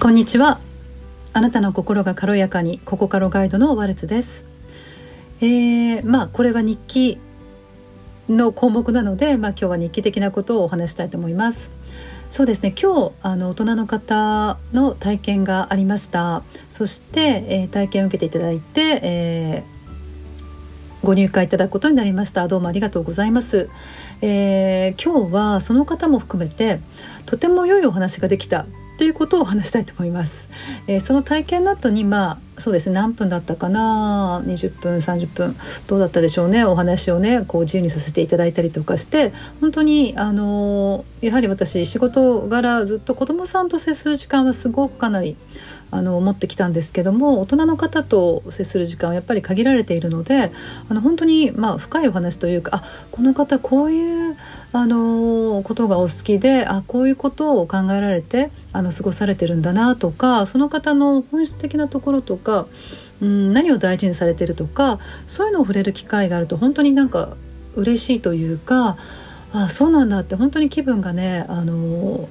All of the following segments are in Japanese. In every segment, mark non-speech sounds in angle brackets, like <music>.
こんにちは。あなたの心が軽やかにココカロガイドのワルツです。えー、まあこれは日記の項目なので、まあ、今日は日記的なことをお話したいと思います。そうですね。今日あの大人の方の体験がありました。そして、えー、体験を受けていただいて、えー、ご入会いただくことになりました。どうもありがとうございます、えー、今日はその方も含めてとても良いお話ができた。ということを話したいと思います。えー、その体験の後にまあそうですね何分だったかな？20分30分。どうだったでしょうね？お話をねこう自由にさせていただいたりとかして本当にあのー、やはり私仕事柄ずっと子どもさんと接する時間はすごくかなりあの持ってきたんですけども大人の方と接する時間はやっぱり限られているのであの本当にまあ深いお話というかあこの方こういうあのことがお好きであこういうことを考えられてあの過ごされてるんだなとかその方の本質的なところとか、うん、何を大事にされてるとかそういうのを触れる機会があると本当になんか嬉しいというかあそうなんだって本当に気分がねあの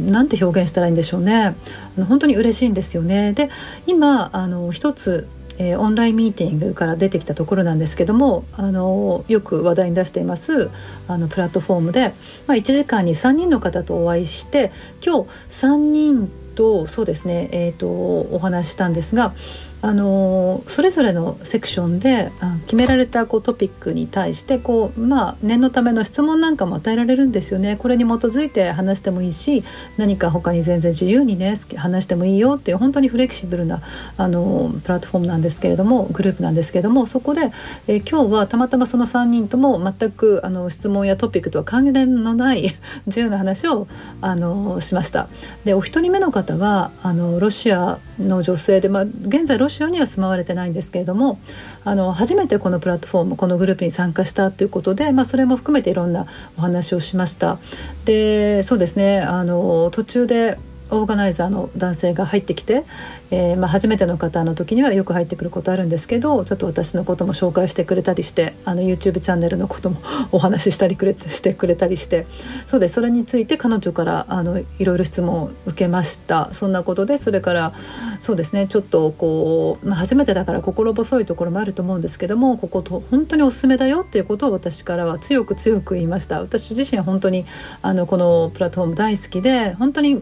なんて表現したらいいんでしょうね。あの本当に嬉しいんですよね。で今あの一つえー、オンラインミーティングから出てきたところなんですけどもあのよく話題に出していますあのプラットフォームで、まあ、1時間に3人の方とお会いして今日3人とそうですね、えーとお話ししたんですがあのそれぞれのセクションで決められたこうトピックに対してこう、まあ、念のための質問なんかも与えられるんですよね。これに基づいて話してもいいし何か他に全然自由にね話してもいいよっていう本当にフレキシブルなあのプラットフォームなんですけれどもグループなんですけれどもそこで、えー、今日はたまたまその3人とも全くあの質問やトピックとは関連のない自由な話をあのしました。でお一人目の方はあのロシアの女性で、まあ、現在ロシアには住まわれてないんですけれどもあの初めてこのプラットフォームこのグループに参加したということで、まあ、それも含めていろんなお話をしました。でそうですねあの途中でオーガナイザーの男性が入ってきて、えー、まあ、初めての方の時にはよく入ってくることあるんですけどちょっと私のことも紹介してくれたりしてあの YouTube チャンネルのことも <laughs> お話ししたりくれしてくれたりしてそうです。それについて彼女からあのいろいろ質問を受けました。そんなことでそれからそうですねちょっとこう、まあ、初めてだから心細いところもあると思うんですけどもここと本当におすすめだよっていうことを私からは強く強く言いました。私自身は本当にあのこのプラットフォーム大好きで本当に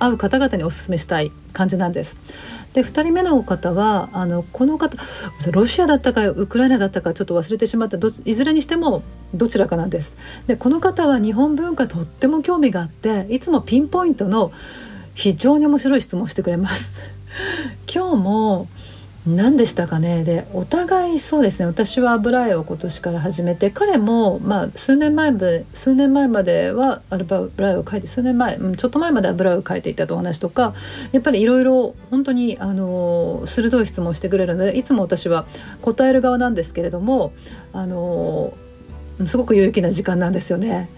会う方々にお勧めしたい感じなんです。で2人目の方はあのこの方ロシアだったかウクライナだったかちょっと忘れてしまったいずれにしてもどちらかなんです。でこの方は日本文化とっても興味があっていつもピンポイントの非常に面白い質問をしてくれます。<laughs> 今日も何でしたかね？でお互いそうですね。私は油絵を今年から始めて彼も、まあ、数年前数年前まではアルバ油絵を描いて数年前うんちょっと前まで油絵を描いていたとお話とかやっぱりいろいろ本当にあの鋭い質問をしてくれるのでいつも私は答える側なんですけれどもあのすごく有益な時間なんですよね。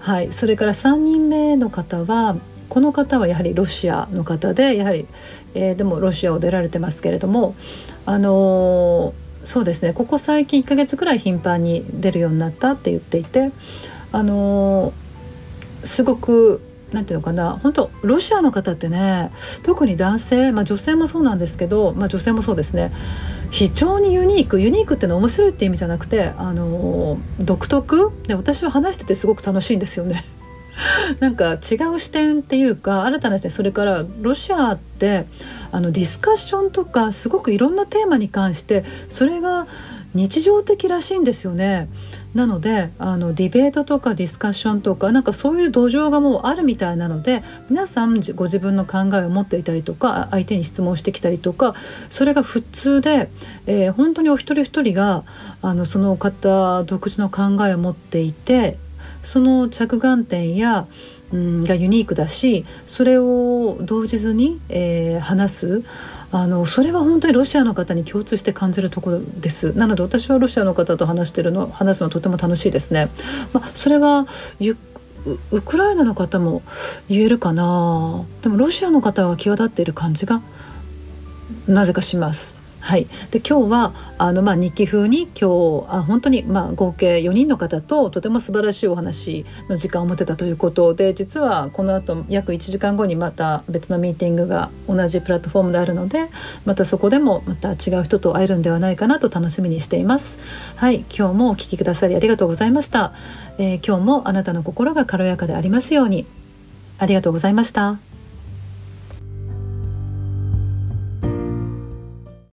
はい、それから3人目の方はこの方はやはりロシアの方でやはり、えー、でもロシアを出られてますけれどもあのー、そうですねここ最近1ヶ月くらい頻繁に出るようになったって言っていてあのー、すごくなんていうのかな本当ロシアの方ってね特に男性、まあ、女性もそうなんですけど、まあ、女性もそうですね非常にユニークユニークってのは面白いって意味じゃなくて、あの独特で私は話しててすごく楽しいんですよね。<laughs> なんか違う視点っていうか新たな視点それからロシアってあのディスカッションとかすごくいろんなテーマに関してそれが日常的らしいんですよね。なのであのディベートとかディスカッションとかなんかそういう土壌がもうあるみたいなので皆さんご自分の考えを持っていたりとか相手に質問してきたりとかそれが普通で、えー、本当にお一人一人があのその方独自の考えを持っていてその着眼点や、うん、がユニークだしそれを動じずに、えー、話す。あのそれは本当にロシアの方に共通して感じるところです。なので私はロシアの方と話してるの話すのとても楽しいですね、まあ、それはウクライナの方も言えるかな。でもロシアの方は際立っている感じがなぜかします。はい、で今日はあの、まあ、日記風に今日あ本当に、まあ、合計4人の方ととても素晴らしいお話の時間を持てたということで実はこの後約1時間後にまた別のミーティングが同じプラットフォームであるのでまたそこでもまた違う人と会えるんではないかなと楽しみにしています。はい今日もお聞きくださりありがとうございました、えー、今日もあなたの心が軽やかでありますようにありがとうございました。